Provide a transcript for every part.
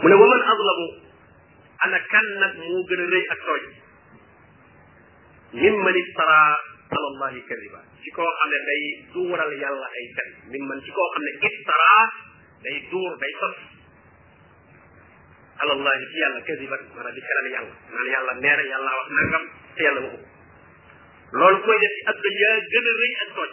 mu ne wa man azlamu ana kan nag moo gën a rëy ak tooñ min man iftara ala allahi kadiba ci koo xam ne day duural yàlla ay fen min man ci koo xam ne iftara day duur day sos ala allahi ci yàlla kadiba maanaam di fenal yàlla naan yàlla neera yàlla wax nangam te yàlla waxu loolu koy def ci adduna yaa gën a rëy ak tooñ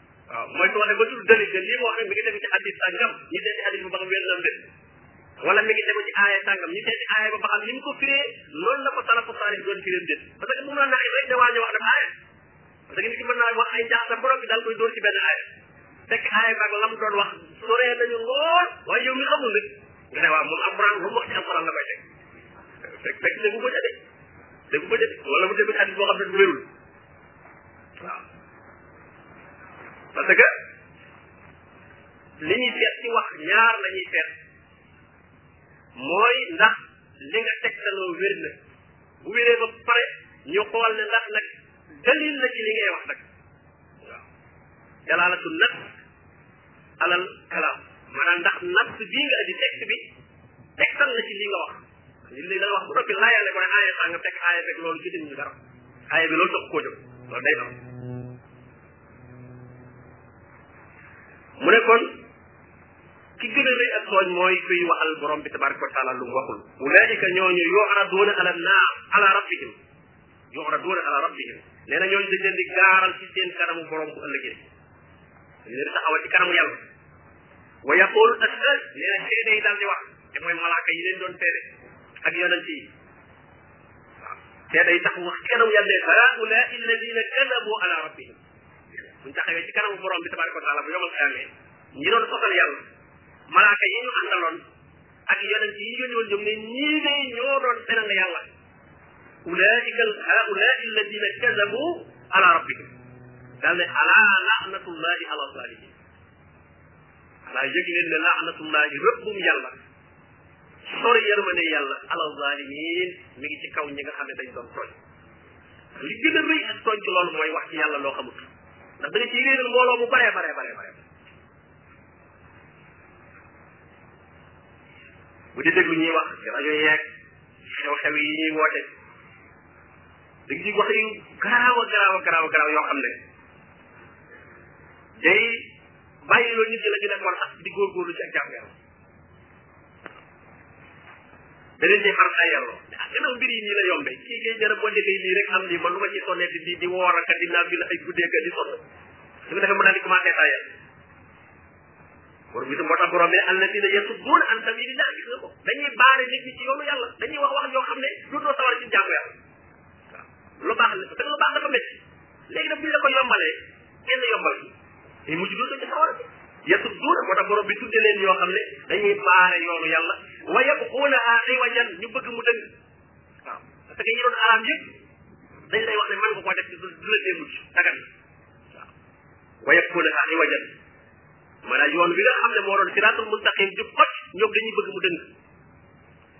waaw mooy soo ne ba tudd dalil de lii moo xam mi ngi tegu ci hadis sàngam ñu seeti hadis bu ba xam wér na mbir wala mi ngi tegu ci aaya sàngam ñu seeti aaya ba ba xam ni mu ko firee loolu la ko salafu saalih doon firee mbir parce que bu mu la naxee rek da waa ñu wax def aaya parce que nit ki mën naa wax ay jaaxle borom bi daal koy dóor ci benn aaya fekk aaya baag la mu doon wax soree nañu lool waaye yow mi xamul rek nga ne waaw moom alquran lu mu wax ci alquran la koy teg fekk fekk déggu ko ca de déggu ko ca de wala mu déggu ci hadis boo xam ne wérul waaw parce que li ñuy seet ci wax ñaar la ñuy seet mooy ndax li nga tegtaloo wér na bu wéree ba pare ñu xool ne ndax nag dalil la ci li ngay wax nag waaw jalaalatu nas alal kalaam maanaam ndax nas bii nga adi texte bi tegtal la ci li nga wax li li dana wax bu noppi laayaale ko ne aaya saa nga fekk aaya fekk loolu ci ñu dara aaya bi loolu tax koo jóg loolu day am mu ne kon ki gën a rëy ak tooñ mooy kuy waxal borom bi tabaraka wa taala lu mu waxul ulaika ñooñu yu'raduuna ala naar ala rabbihim yu'raduuna ala rabbihim nee na ñooñu dañ leen di gaaral ci seen kanamu borom bu ëllëgee dañ leen di taxawal ci kanamu yàlla wa yaqul ashhad nee na seede yi daal di wax te mooy malaaka yi leen doon seede ak yonent yi waaw te day tax wax kanam yàlla ne haula alladina kadabu ala rabbihim buñ taxawee ci kanamu borom bi tabaraka wa taala bu yomal xayamee ñi doon sosal yàlla malaaka yi ñu àndaloon ak yonent yi yónni woon ñoom ne ñii de ñoo doon fenal yàlla ulaika haula alladina kadabu ala rabbihim daal ne ala laanatullahi ala zalimin xanaa yëg leen ne laanatullahi rëbbum yàlla sori yërmande yàlla alal zalimin mi ngi ci kaw ñi nga xam ne dañ doon tooñ li gën a rëy ak tooñ ci loolu mooy wax ci yàlla loo xamut ndax da nga ciy réeral mbooloo mu baree baree baree baree bu di déglu ñuy wax ci rajo yeeg xew-xew yi ñuy woote da nga ci wax yu garaaw a garaaw a garaaw a garaaw yoo xam ne day bàyyi loo nit ñi la ñu nekkoon ak di góorgóorlu ci ak jàmm yàlla da leen cee faral ay yàlla ne ah gannaaw mbir yi nii la yombe kii ngay jërë boo defee lii rek am lii man lu ma ci sonnee di di di woor ak di naaf la ay guddee ka di sonn su ko defee mën naa di commencé ay yàlla war bi moo tax borom bi alladina yasudduuna an sabilillah gis nga ko dañuy baare nit ñi ci yoonu yàlla dañuy wax wax yoo xam ne dootoo sawar ci jàmm yàlla waaw lu baax la te lu baax dafa métti léegi nag bu ñu la ko yombalee kenn yombal ci day mujj dund ci sawara bi yetu duuna moo tax borom bi tudde leen yoo xam ne dañuy baare yoonu yàlla wa yabxuunaha iwajan ñu bëgg mu dëng waaw parce que yi doon araam yëpp dañ lay wax ne mën nga koo def ci du la dee mujj dagan waaw wa yabxuunaha iwajan maanaam yoon bi nga xam ne moo doon siraatul mustaqim jub xoj ñoom dañuy bëgg mu dëng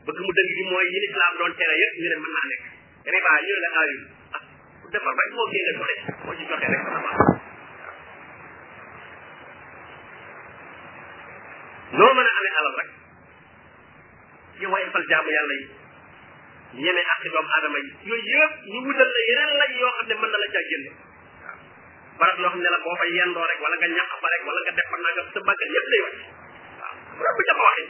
bëgg mu dëgg gi mooy yi lislaam doon tere yëpp ñu ne mën naa nekk riba ñu ne la aayul ah dafa bañ moo génne joxe moo ci joxe rek sama baax noo mën a amee alal rek ci woyofal jaamu yàlla yi ñeme ak doomu aadama yi yooyu yëpp ñu wutal la yeneen lay yoo xam ne mën na la caa génne barab loo xam ne la boo fa yendoo rek wala nga ñàq fa rek wala nga def fa nangam sa bàggal yëpp lay wàcc waaw bu ca ko waxee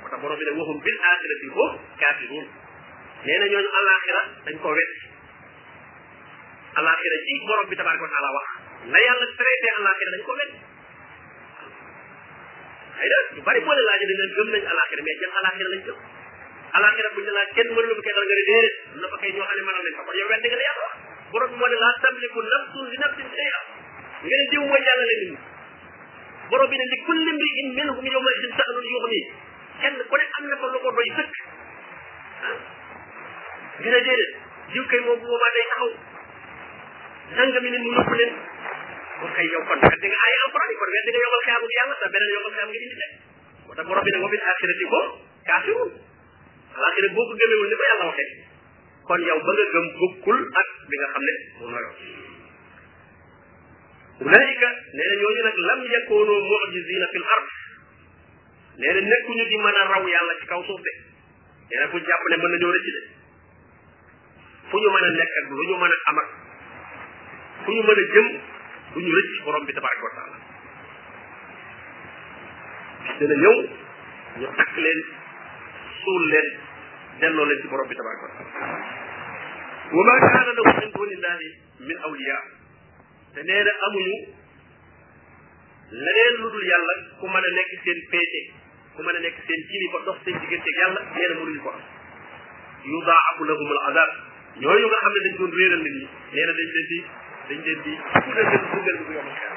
moo tax borom bi ne waxum bil axirati hum kaafiruun nee na ñooñu alaxira dañ ko wet alaxira ci borom bi tabaraka wa taala wax na yàlla traité alaxira dañ ko wet xëy na ñu bari boo leen laajee dañ leen gëm nañ alaxira mais jëm alaxira lañ gëm alaxira buñ la laaj kenn mënul bu ketal nga ne déedéet am na fa kay ñoo xam ne mënal nañ ko kon yow wet nga la yàlla wax borom bi moo ne laa tamliku nafsun li nafsin shay'a nga ne diw mooy yàlla leen nit borom bi ne li kulli mri'in minhum yawma idin sha'nun yughni kenn ku ne am na fa lu ko doy sëkk ah ñu ne déedéet jiw kay moom bu boobaa day taxaw nangami nit mu yóbbu leen kon kay yow kon weddi nga ay alquran yi kon weddi nga yomal xiyaamu gi yàlla sa beneen yomal xiyaamu gi indi teg moo tax borom bi ne wa bil axirati ko kaafirun alaxira boo ko gëmewul ni ko yàlla waxee kon yow ba nga gëm bokkul ak bi nga xam ne moom la yor ulaika nee na ñooñu nag lam yakoonoo mujizina fil ard nee na nekkuñu di mën a raw yàlla ci kaw suuf de nee na ku jàpp ne mën nañoo rëcc de fu ñu mën a nekk ak lu ñu mën a am ak fu ñu mën a jëm du ñu rëcc borom bi tabaraka wa taala dana ñëw ñu takk leen suul leen delloo leen ci borom bi tabaraka wa taala wa ma kaana lahu min dunillahi min awliya te nee na amuñu leneen lu dul yàlla ku mën a nekk seen péete ku mën a nekk seen kilifa dox seen digganteeg yàlla nee na mënuñu ko am yudaafu lahum al azab ñooñu nga xam ne dañ doon réeral nit ñi nee na dañ leen di dañ leen di tuddal leen dugal bu yomal xeer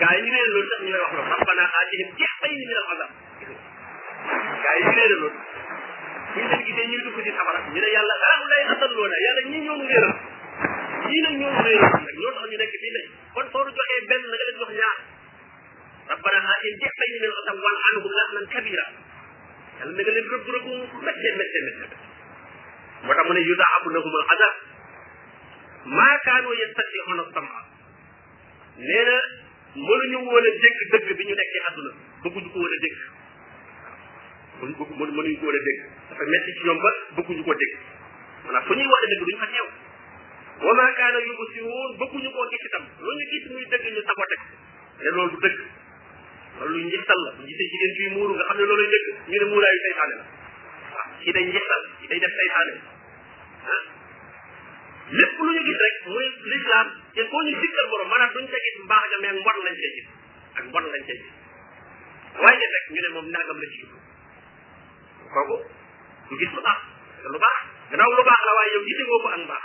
gaa yi ñu réeral loolu tax ñu lay wax loolu rabbana aatihim dixfayni min al azab gaa yi réere loolu bu ñu leen gisee ñuy dugg ci safara ñu ne yàlla ah lay asal loona yàlla ñii ñoo nu réeral ñii nag ñoo nu réeral nag ñoo tax ñu nekk fii tey kon soo nu joxee benn na nga leen jox ñaar rabbana aatihim di'fayni min al-'adab wal 'anhum la'nan kabira yàlla na nga leen rëbb rëbb mu métte métte métte moo tax mu ne yudaabu lahum al-'adab ma kaanu yastati'una as-sam'a nee na mënuñu woon a dégg dëgg bi ñu nekkee àdduna bëgguñu ko woon a dégg mënuñ ko mënuñu ko woon a dégg dafa metti ci ñoom ba bëgguñu ko dégg maanaam fu ñuy wax dëgg duñu fa teew wa maa kaana yubsiruun bëgguñu koo gis itam lu ñu gis muy dëgg ñu sabote ko te loolu du dëgg loolu lu njixtal la bu gisee jigéen ciy muuru nga xam ne looluy dëgg ñu ne muuraayu saytaane la waaw kii day njixtal kii day def saytaane lépp lu ñu gis rek muy lislaam te foo ñu sikkal borom maanaam duñ ca gis mbaax ga mais mbon lañ cay gis ak mbon lañ cay gis waaye de rek ñu ne moom nangam la ci jublu kooku du gis lu baax te lu baax gannaaw lu baax la waaye yow gisee woo ko ak mbaax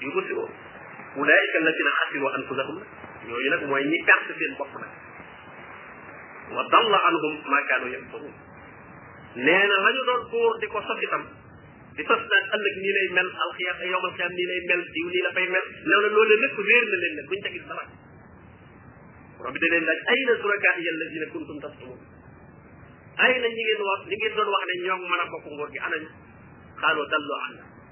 yu ko si woo ulaayika alladina xasiru anfusahum la ñooñu nag mooy ñi perte seen bopp nag wa dalla anhum ma kaanu yaftarun nee na la ñu doon tuur di ko sos itam di sos naan ëllëg nii lay mel alxiyaam ay yowmal xiyaam nii lay mel diw nii la fay mel nee na loolu lépp réer na leen ne buñ ca gis dara borom bi da leen laaj ay na surakaa yi alladina kuntum tastumun ay na ñi ngeen wax ñi ngeen doon wax ne ñoo mën a bokk nguur gi anañu xaaloo dallu ànd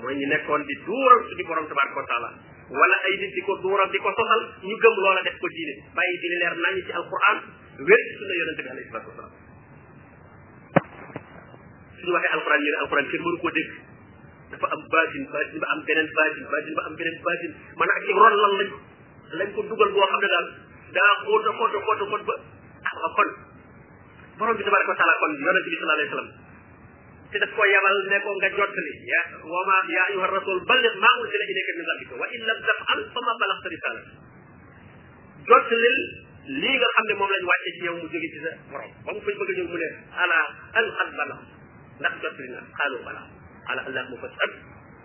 mooy ñu nekkoon di duural suñu borom tabaraka wa taala wala ay nit di ko duural di ko sosal ñu gëm loola def ko diine bàyyi di leer nañ ci alquran wér ci sunna yonente bi alayhi salatu wasalaam suñu waxee alquran ñu ne alquran kenn mënu koo dégg dafa am baatin baatin ba am beneen baatin baatin ba am beneen baatin maanaam ak ci ron lan lañ lañ ko dugal boo xam ne daal daa xóot a xóot a xóot a xóot ba ah kon borom bi tabaraka wa taala kon yonente bi sallallahu alayhi wa sallam te daf ko yabal ne ko nga jottali ya wa ma ya ayuha rasul balligh ma ursila ilayka min rabbika wa in lam tafal fa ma balaghta risala jottalil lii nga xam ne moom lañ wàcce ci yow mu jóge ci sa borom ba mu fay bëgg a ñëw mu ne ala an qad balagh ndax jottali na xaalu bala ala allahuma fasal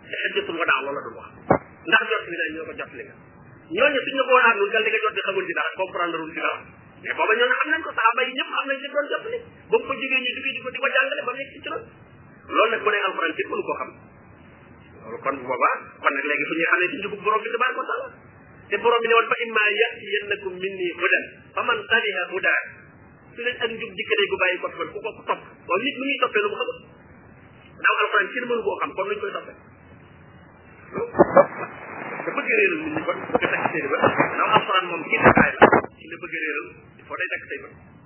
te xajjatul wadaa loola doon wax ndax jottali na ñoo ko jottali nga ñooñu suñ la ko waxaat nun dal di nga jottali xamul ci dara comprendre wul ci dara mais booba ñooñu xam nañ ko saxaaba yi ñëpp xam nañ ci doon jottali ba mu ko jógee ñu jógee di ko di ko jàngale ba mu nekk ci turam loolu nag bu ne alxuraan kenn mënu koo xam loolu kon boobaa kon nag léegi fu ñuy xamee ci njubug borom bi tabaaraka wa taala te borom bi ne woon fa imma yatiyannakum minni hudan fa man tabiha huda su leen ak njub dikkalee gu bàyyi ko fi man ku ko ko topp waaw nit mu ñuy toppee lu mu xamul daaw alxuraan kenn mënu koo xam kon luñ koy toppee da bëgg réeral nit ñi kon bëgg a takk seen ba daaw alxuraan moom kii la kaay la ci la bëgg réeral il faut day takk say ba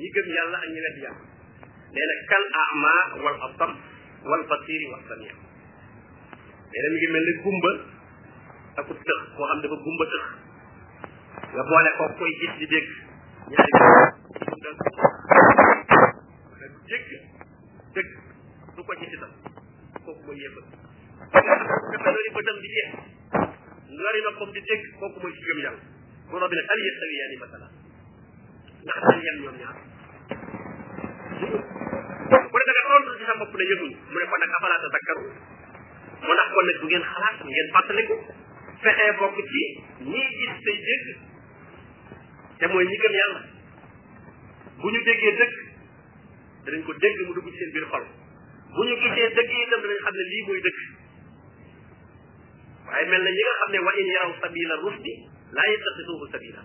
ñi gëm yàlla ak ñi wedd yàlla nee na kal ama wal asam wal basiri wa samia nee na mi ngi mel ni gumba ak ub tëx koo xam dafa gumba tëx nga boole ko koy gis di dégg ñaari dundal nag dégg dëgg du ko gis itam kooku mooy yéefal dafa lori bëtam di jeex lori noppam di dégg kooku mooy ci gëm yàlla borom bi ne hal yastawiyaani masala ndax dañu yem ñoom ñaar bu dee da nga tontu ci sa bopp ne yëguñu mu ne kon nag afala tadakkaru mu ndax kon nag bu ngeen xalaat ngeen fàttaliku fexee bokk ci ñiy gis tey dégg te mooy ñi gëm yàlla bu ñu déggee dëgg danañ ko dégg mu dugg ci seen biir xol bu ñu gisee dëgg itam danañ xam ne lii mooy dëgg waaye mel na ñi nga xam ne wa in yaraw sabila rusdi laa yattaqisuhu sabila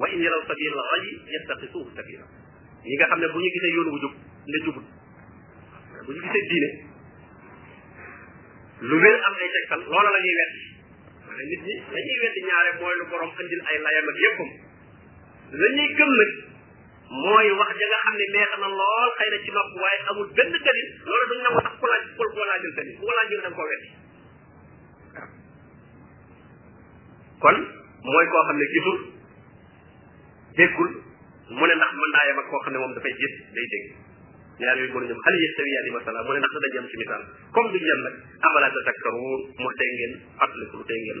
wa in yaraw sabila rayi yattaqisuhu sabila ñi nga xam ne bu ñu gisee yoon wu jub ne jubul bu ñu gisee diine lu wér am ay tegtal loola la ñuy wet wala nit ñi la ñuy wet ñaare mooy lu borom andil ay layam ak yéppam la ñuy gëm nag mooy wax ja nga xam ne neex na lool xëy na ci nopp waaye amul benn dalil loolu duñ nangu sax ku laaj ku ko laajul dalil ku ko laajul da nga koo weddi kon mooy koo xam ne gisul déggul mu ne ndax mën naa yem ak koo xam ne moom dafay gis day dégg ñaar yooyu mënu ñoom hal yastawiyaani masala mu ne ndax dañu yem ci misaal comme duñu yem nag afala tazakkaruun mu tey ngeen fàttaliku tey ngeen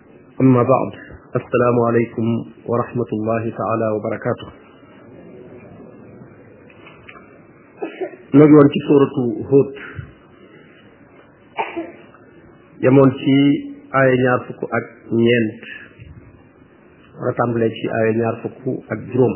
amma baad assalaamu aleykum wa rahmatullahi taala wa barakaatu noo ngi woon ci suuratu Huud yemoon ci aaya ñaar fukk ak ñeent war a tàmbalee ci aaya ñaar fukk ak juróom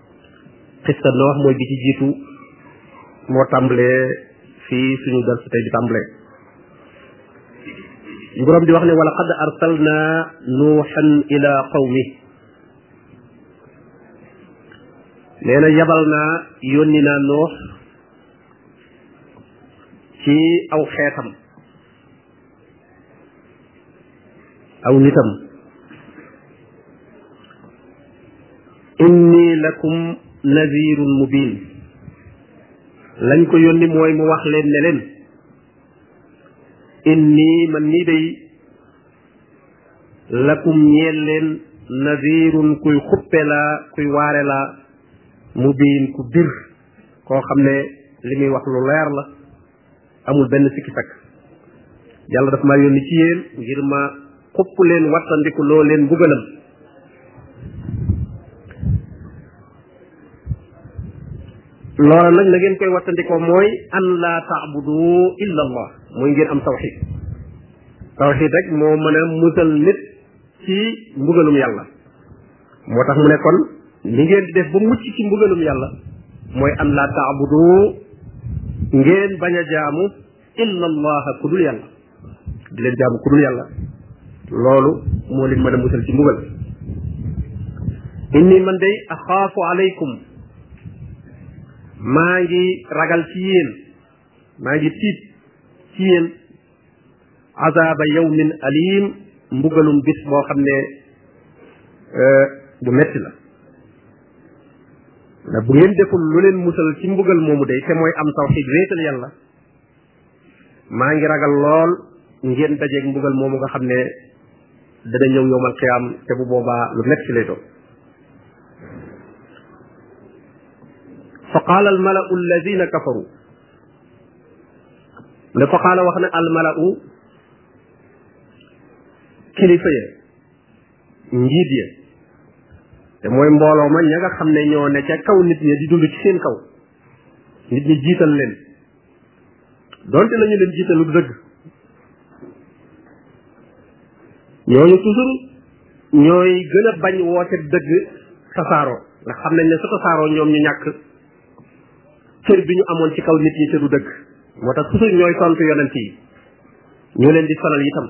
xista noox mooy bi ci jiitu moo tàmbalee fii suñu dal si tey di tàmbalee borom di wax ne wala qad arsalna nuuxan ila qawmi nee na yabal naa yónni naa noox ci aw xeetam aw nitam inni lakum nadirun mubin lañ ko yónni mooy mu wax leen ne leen inni man nii day lakum ñeel leen nadirun kuy xuppe laa kuy waare laa mubin ku bir koo xam ne li muy wax lu leer la amul benn sikki sakk yàlla daf maa yónni ci yéen ngir ma xupp leen wattandiku loo leen mbugalam loola nag la ngeen koy wattandikoo mooy an laa taabudu illa allah mooy ngeen am tawxid tawxid rek moo mën a musal nit ci mbugalum yàlla moo tax mu ne kon li ngeen di def ba mucc ci mbugalum yàlla mooy an laa taabudu ngeen bañ a jaamu illa allaha ku dul yàlla di leen jaamu ku dul yàlla loolu moo leen mën a musal ci mbugal inni man day axaafu alaykum maa ngi ragal ci yéen maa ngi tiit ci yéen azaaba yawmin alim mbugalum bis boo xam ne euh, bu metti la ndax bu ngeen deful lu leen musal ci mbugal moomu day te mooy am tawxiid wéetal yàlla maa ngi ragal lool ngeen dajeeg mbugal moomu nga xam ne dana ñëw yowmal xiyaam te bu boobaa lu metti lay doon fa qaala almalau alladina kafaru ne ko xaala wax ne almalau kilifa ya njiit ya te mooy mbooloo ma ña nga xam ne ñoo ne ca kaw nit ña di dund ci seen kaw nit ñi jiital leen donte nañu leen jiitalu dëgg ñooñu toujours ñooy gën a bañ woote dëgg tasaaroo ndax xam nañ ne su tasaaroo ñoom ñu ñàkk cër bi ñu amoon ci kaw nit ñi te du dëgg moo tax toujours ñooy tontu yonent yi ñoo leen di sonal itam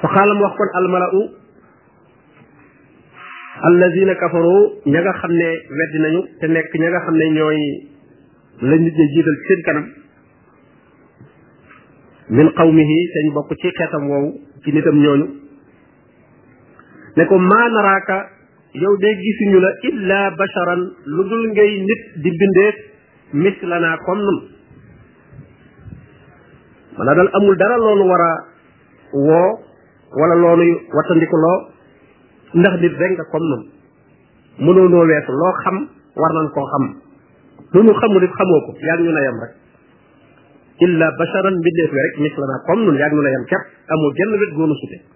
fa xaalam wax kon almalau alladina kafaru ña nga xam ne weddi nañu te nekk ña nga xam ne ñooy la nit ñi jiital ci seen kanam min qawmihi te ñu bokk ci xeetam woowu ci nitam ñooñu ne ko maa naraaka yow de gisuñu la illa basharan lu dul ngay nit di bindeet mislanaa comme nun maanaam daal amul dara loolu war a woo wala loolu wattandiku loo ndax nit rek nga comme nun mënoo noo weesu loo xam war nañ koo xam lu ñu xamul it xamoo ko yaa ngi ñu na yem rek illa basharan mbindeef nga rek mislanaa comme nun yaa ngi ñu na yem képp amul genn wet goonu sute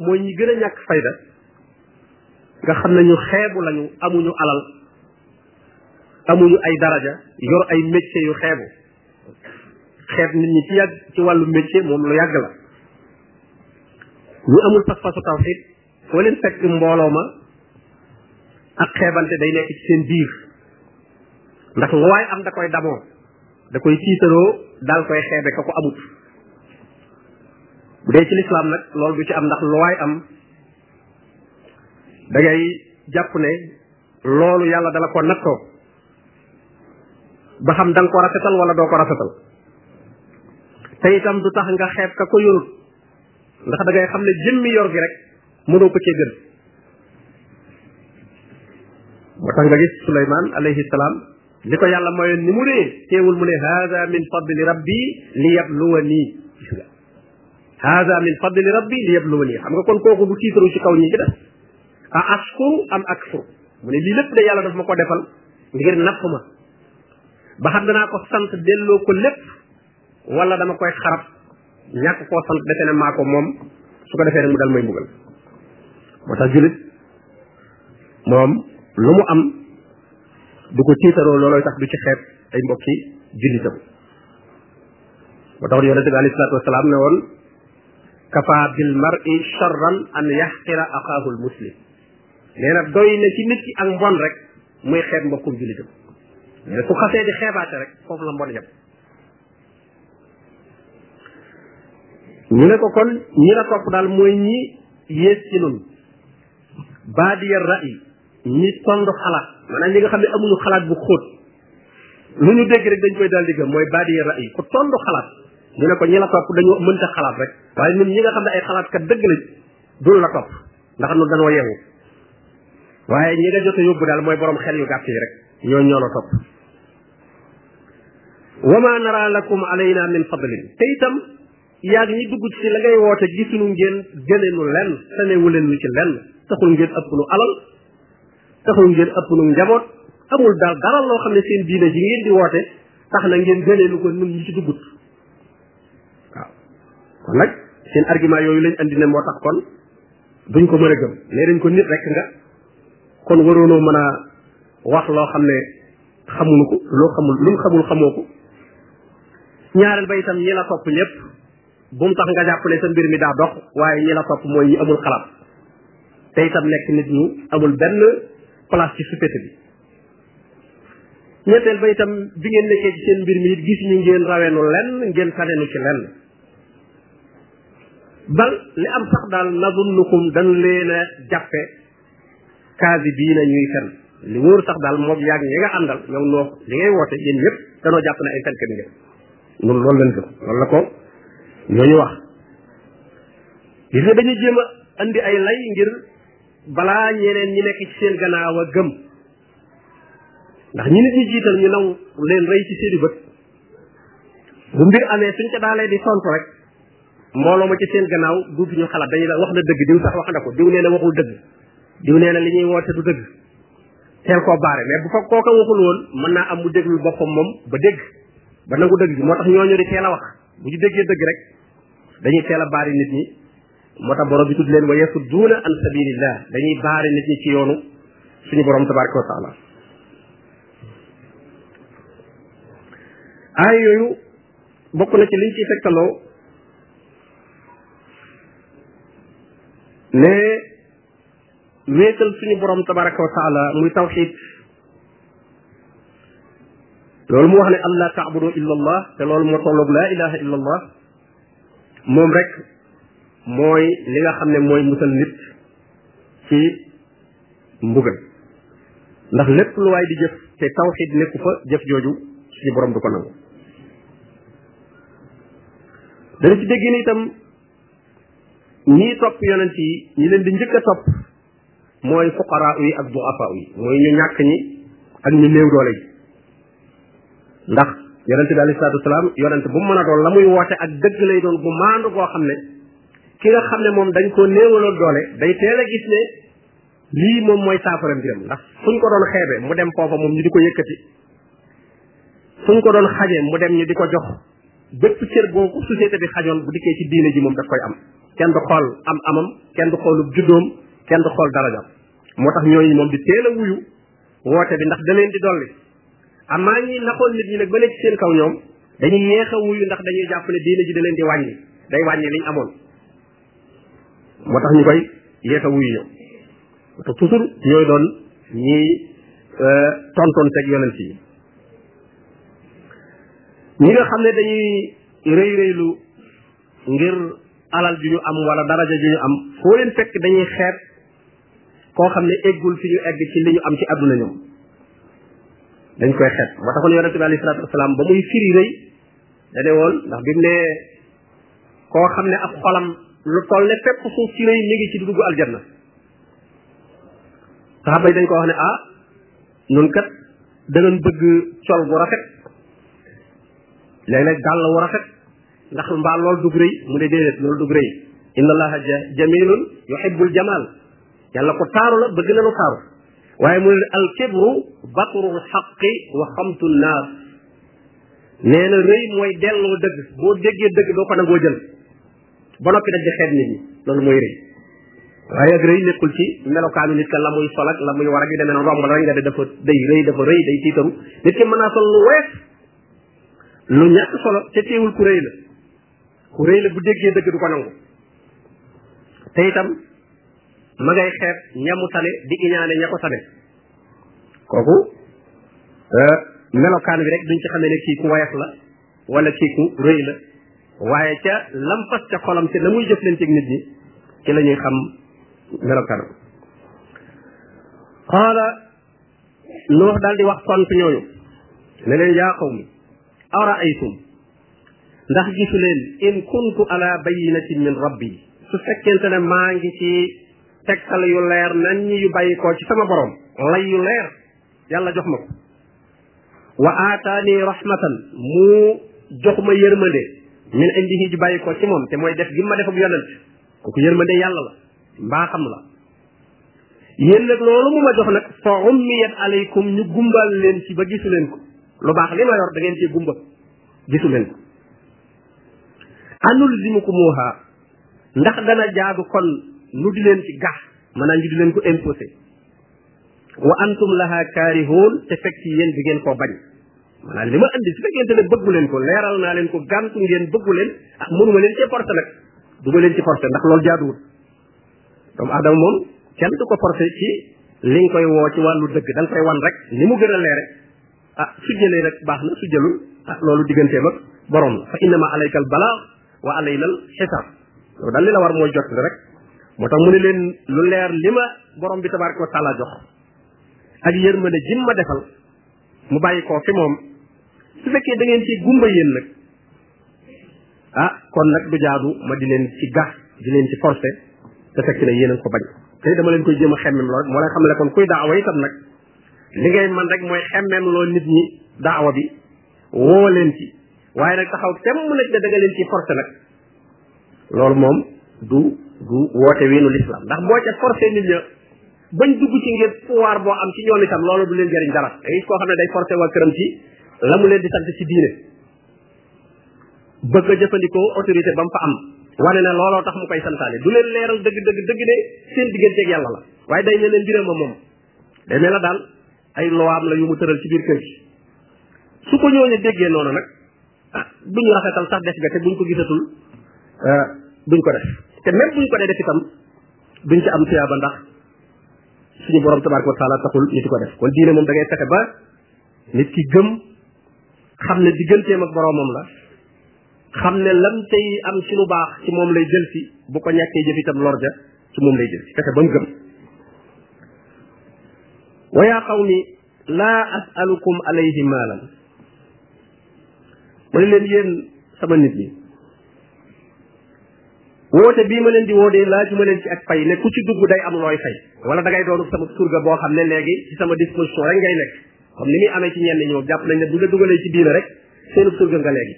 mooy ñi gën a ñàkk fayda nga xam ne ñu xeebu lañu amuñu alal amuñu ay daraja yor ay métier yu xeebu xeet nit ñi ci yàgg ci wàllu métier moom lu yàgg la ñu amul pas-pasu tawxiid foo leen fekk mbooloo ma ak xeebante day nekk ci seen biir ndax lu waay am da koy damoo da koy tiitaroo daal koy xeebe ka ko amut bu dee ci lislaam nag loolu du ci am ndax lu waay am da ngay jàpp ne loolu yàlla dala ko nattoo ba xam da nga ko rafetal wala doo ko rafetal te itam du tax nga xeeb ka ko yorut ndax da ngay xam ne jëmmi yor gi rek mënoo ko cee gën moo tax nga gis Suleymaan alayhi salaam li ko yàlla mayoon ni mu ree teewul mu ne haada min fadli rabbi li yabluwa nii gis nga haada min fadli rabbi li yabluwa nii xam nga kon kooku du tiitaru ci kaw ñi ci def a askuru am akfur mu ne lii lépp de yàlla daf ma ko defal ngir napp ma ba xam danaa ko sant delloo ko lépp wala dama koy xarab ñàkk koo sant defe ne maa ko moom su ko defee rek mu dal may mbugal moo tax jullit moom lu mu am du ko tiitaroo loolooy tax du ci xeet ay mbokki jullitam moo tax yonente bi alayhi salaatu wasalaam ne woon kafa bil mar'i sharran an yaxqira axaahu al muslim nee na doy na ci nit ki ak mbon rek muy xeet mbokkum jullitam nee na su xasee di xeebaate rek foofu la mbon yem ñu ne ko kon ñi la topp daal mooy ñi yées ci nun baadiya ra'i ñi tond xalaat maanaam ñi nga xam ne amuñu xalaat bu xóot lu ñu dégg rek dañ koy daal di gëm mooy baadiya ra'i ku tond xalaat ñu ne ko ñi la topp dañoo mënta xalaat rek waaye ñun ñi nga xam ne ay xalaat kat dëgg lañ dul la topp ndax nu dañoo yeewu waaye ñi nga jot a yóbbu daal mooy borom xel yu gàtt yi rek ñoo ñoo la topp wa ma nara lakum alayna min fadlin te itam yaag ñi dugg ci la ngay woote gisuñu ngeen gëne nu lenn tanewu leen nu ci lenn taxul ngeen ëpp nu alal taxul ngeen ëpp nu njaboot amul daal dara loo xam ne seen diine ji ngeen di woote tax na ngeen gëne nu ko nun ñi ci duggut waaw kon nag seen argument yooyu lañ andi ne moo tax kon duñ ko mën a gëm nee dañ ko nit rek nga kon waroonoo mën a wax loo xam ne xamuñu ko loo xamul lu mu xamul xamoo ko ñaareel ba itam ñi la topp ñëpp bu mu tax nga jàpp ne sa mbir mi daa dox waaye ñi la topp mooy ñi amul xalaat te itam nekk nit ñu amul benn place ci société bi ñetteel ba itam bi ngeen nekkee ci seen mbir mi it gis ñu ngeen raweenu lenn ngeen tanenu ci lenn bal li am sax daal nazunnukum dañ leen a jàppe kaasi bii na ñuy fen li wóor sax daal moom yàgg ñi nga àndal yow noo li ngay woote yéen ñëpp danoo jàpp ne ay fenkat ngeen ñun loolu lañ gëm loolu la ko ñooñu wax gis nga dañuy jéem a andi ay lay ngir balaa ñeneen ñi nekk ci seen gannaaw a gëm ndax ñi nit ñi jiital ñu naw leen rey ci seeni bët bu mbir amee suñ ca daalee di tontu rek mbooloo ma ci seen gannaaw duutu ñu xalaat dañuy wax na dëgg diw sax wax na ko diw nee na waxul dëgg diw nee na li ñuy woote du dëgg teel koo baare mais bu fa kooka waxul woon mën naa am mu déglu boppam moom ba dégg ba nangu dëgg bi moo tax ñooñu di teel a wax bu ñu déggee dëgg rek dañuy teel a baari nit ñi moo tax borom bi tudd leen wa yasudduuna an sabilillah dañuy baari nit ñi ci yoonu suñu borom tabaraka wa taala aay yooyu bokk na ci liñ ciy tegtaloo ne wéetal suñu borom tabaraka wa taala muy tawxid loolu mu wax ne allah taabudu illa allah te loolu moo tolloog laa ilaha illa allah moom rek mooy li nga xam ne mooy musal nit ci mbugal ndax lépp lu waay di jëf te tawxid nekku fa jëf jooju suñu borom du ko nangu dana ci dégg ni itam ñii topp yonent yi ñi leen di njëkk a topp mooy fuqaraa yi ak duafaa yi mooy ñu ñàkk ñi ak ñu néew doole yi ndax yonent bi alayhi salaatu wasalaam yonent bu mu mën a doon la muy woote ak dëgg lay doon bu maandu boo xam ne ki nga xam ne moom dañ ko néewaloon doole day teel a gis ne lii moom mooy saafara mbiram ndax fuñ ko doon xeebe mu dem foofa moom ñu di ko yëkkati fuñ ko doon xaje mu dem ñu di ko jox bépp cër boo ko société bi xajoon bu dikkee ci diine ji moom daf koy am kenn du xool am amam kenn du xoolub juddoom kenn du xool darajam moo tax ñooñu moom di teel a wuyu woote bi ndax da leen di dolli amaa ñi naxoon nit ñi nag ba ne ci seen kaw ñoom dañuy yeex a wuyu ndax dañuy jàpp ne diine ji da leen di wàññi day wàññi liñ amoon moo tax ñu koy yeex a wuyu ñoom moo tax toujours ñooy doon ñi euh, tontoon teg yonent yi ñi nga xam ne dañuy rëy rëylu ngir alal ju ñu am wala daraja ju ñu am foo leen fekk dañuy xeet koo xam ne eggul fi ñu egg ci li ñu am ci àdduna ñoom dañ koy xeet moo taxoon yonente bi alayhi salaatu wasalaam ba muy firi rëy da ne woon ndax bi mu ne koo xam ne ab xolam lu toll ne fépp suuf ci rëy mi ngi ci dugg aljanna saxaaba yi dañ ko wax ne ah nun kat danañ bëgg col bu rafet léeg-léeg dàll wu rafet ndax mbaa loolu dug rëy mu ne déedéet loolu dug rëy inna allaha jamilun yuhibbul jamal yàlla ko taaru la bëgg na lu taaru waaye mu ne al kibru batrul xaqi wa xamtu naas nee na rëy mooy delloo dëgg boo déggee dëgg doo ko nangoo jël ba noppi nag di xeet nit ñi loolu mooy rëy waaye ak rëy nekkul ci melokaanu nit ka la muy sol ak la muy war ak yu demee noonu romb la rek nga de dafa day rëy dafa rëy day tiitaru nit ki mën naa sol lu wees lu ñàkk solo te teewul ku rëy la ku rëy la bu déggee dëgg du ko nangu te itam ma ngay xeeb ñamu tane di iñaane ña ko tane kooku euh, melokaan bi rek duñ ci xamee ne kii ku woyof la wala kii ku rëy la waaye ca lam fas ca xolam te na muy jëflanteeg nit ñi ci la ñuy xam melokaanam qaala Nuux daal di wax tontu ñooñu ne leen yaa qawmi araaytum ndax gisu leen in kuntu ala bayinatin min rabbi su fekkente ne maa ngi ci tegtal yu leer nañ ñi yu bàyyi koo ci sama borom lay yu leer yàlla jox ma ko wa aataani rahmatan mu jox ma yërmande min indihi ju bàyyi koo ci moom te mooy def gi ma def ak yonent kooku yërmande yàlla la mbaaxam la yéen nag loolu mu ma jox nag fa ummiyat alaykum ñu gumbal leen ci ba gisu leen ko lu baax li ma yor da ngeen cee gumba gisu leen ko anul li mu ko muuxaa ndax dana jaadu kon nu di leen ci gax maanaam ñu di leen ko imposé wa antum laha kaarihoon te fekk ci yéen bi ngeen koo bañ maanaam li ma andi su fekkente ne bëggu leen ko leeral naa leen ko gàntu ngeen bëggu leen ah mënuma leen ci forcé nag du ma leen ci forcé ndax loolu jaaduwul doomu aadama moom kenn du ko forcé ci li nga koy woo ci wàllu dëgg da nga koy wan rek ni mu gën a leere ah su jëlee rek baax na su jëlul ah loolu digganteem ak borom la fa innama alayka al balaa wa alayna al xisaab loolu daal li la war mooy jot rek moo tax mu ne leen lu leer li ma borom bi tabaraka wa taala jox ak yërmande jim ma defal mu bàyyi koo fi moom su fekkee da ngeen ci gumba yéen nag ah kon nag du jaadu ma di leen ci gax di leen ci forcé te fekk ne yéen ko bañ tey dama leen koy jéem a xemmem lool moo lay xam ne kon kuy daawa itam nag li ngay man rek mooy xemmem loo nit ñi daawa bi woo leen ci waaye nag taxaw temm nag da nga leen ci forcé nag loolu moom du du woote wiinu lislaam ndax boo ca forcé nit ña bañ dugg ci ngir pouvoir boo am ci ñoom itam loolu du leen jëriñ dara da koo xam ne day forcé waa këram ci la mu leen di sant ci diine bëgg a jëfandikoo autorité ba mu fa am wane na looloo tax mu koy santaane du leen leeral dëgg dëgg dëgg ne seen digganteeg yàlla la waaye day ne leen mbiram moom day ne la daal ay lowaam la yu mu tëral ci biir kër gi su ko ñooñu déggee noonu nag ah duñu rafetal sax def ga te buñ ko gisatul ah, duñ ko def te même buñ ko dee def itam duñ ci am tuyaaba ndax suñu borom tabaraka wa taala taxul ñu di ko def kon diine moom da ngay fexe ba nit ki gëm xam ne digganteem ak boromam la xam ne lam tey am ci lu baax ci moom lay jël si bu ko ñàkkee jëf itam lor ja ci moom lay jël si fexe ba mu gëm wa yaa qawmi laa asalukum alayhi maalan ma ne leen yéen sama nit ñi woote bii ma leen di woo dee laaju ma leen ci ak fay ne ku ci dugg day am looy fay wala da ngay doonu sama surga boo xam ne léegi ci sama disposition rek ngay nekk comme ni muy amee ci ñenn ñoom jàpp nañ ne bu la dugalee ci diina rek seenub surga nga léegi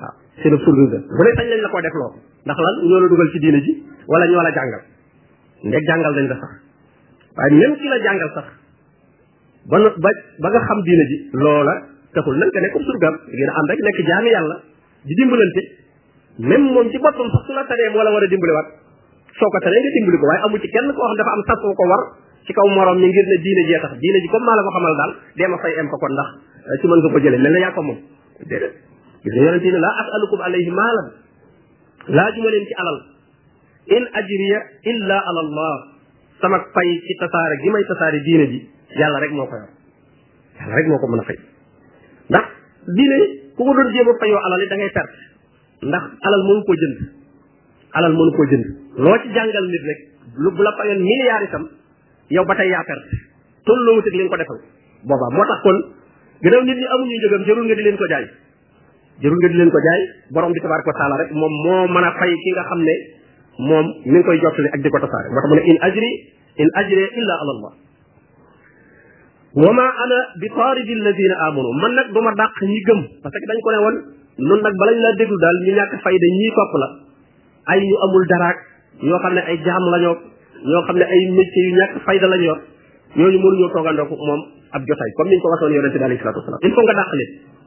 waaw seenub surga nga bu ne sañ lañ la ko def loo ndax lan ñoo la dugal ci diina ji wala ñoo la jàngal ndeg jàngal dañ la sax waaye même ki la jàngal sax ba ba ba nga xam diina ji loola taxul nan nga nekk comme surgaam ngeen ànd rek nekk jaami yàlla di dimbalante même moom ci boppam sax su la taree moo la war a dimbaliwaat soo ko taree nga dimbali ko waaye amu ci kenn koo xam dafa am sas wu ko war ci kaw morom mi ngir ne diine jee tax diine ji comme maa la ko xamal daal dee ma fay em ko kon ndax eh, ci mën nga ko jëlee mel na yaa ko moom déedéet gis nga yonente ne laa asalukum alayhi maalan laajuma leen ci alal in ajriya illa ala allah sama fay ci tasaare gi may tasaare diine ji yàlla rek moo ko yor yàlla rek moo ko mën a fay ndax diine ku ko doon jéem a fayoo alal yi da ngay perte ndax alal mënu koo jënd alal mënu koo jënd loo ci jàngal nit rek lu bu la fayoon milliard itam yow ba tey yaa perte tolloo wutik li nga ko defal boobaa moo tax kon gënaw nit ñi amuñu njëgam jërul nga di leen ko jaay jërul nga di leen ko jaay borom bi tabaraka wa taala rek moom moo mën a fay ki nga xam ne moom mi ngi koy jottali ak di ko tasaare moo tax mu ne in ajri in ajri illa ala allah wa ma ana bi taaridi alladina amanu man nag du ma dàq ñi gëm parce que dañ ko ne woon noonu nag balañ laa déglu daal ñu ñàkk fayda ñii topp la ay ñu amul daraak ñoo xam ne ay jaam la ñoo ñoo xam ne ay métier yu ñàkk fayda lañ yor ñooñu mënuñoo toogandoo moom ab jotaay comme niñ ko waxoon yonente bi alayhi salatu wasalaam il faut nga dàq leen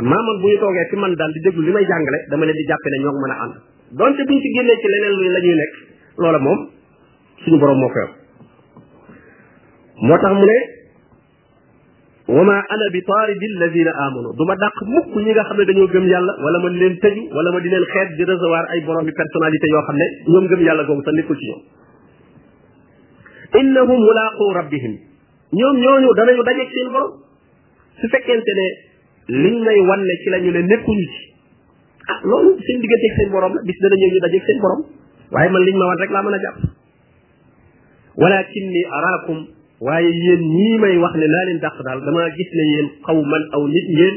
maamoon bu ñu toogee ci man daal di déglu li may jàngale dama leen di jàppe ne ñoo mën a ànd donte buñ ci génnee ci leneen lu la ñuy nekk loola moom suñu borom moo feew moo tax mu ne wa ma ana bi taaridi alladina amanu du ma dàq mukk ñi nga xam ne dañoo gëm yàlla wala ma di leen tëju wala ma di leen xeet di recevoir ay borom bi personnalité yoo xam ne ñoom gëm yàlla googu sax nekkul ci ñoom innahum mulaaqu rabbihim ñoom ñooñu danañu dajeeg seen borom su fekkente ne liñ may wan ne ci lañu ne nekkuñu ci ah loolu seen diggante ak seen borom la bis dana ñëw ñu dajeeg seen borom waaye man liñ ma wan rek laa mën a jàpp walakinni araakum waaye yéen ñii may wax ne naa leen dàq daal damaa gis ne yéen xaw man aw nit ngeen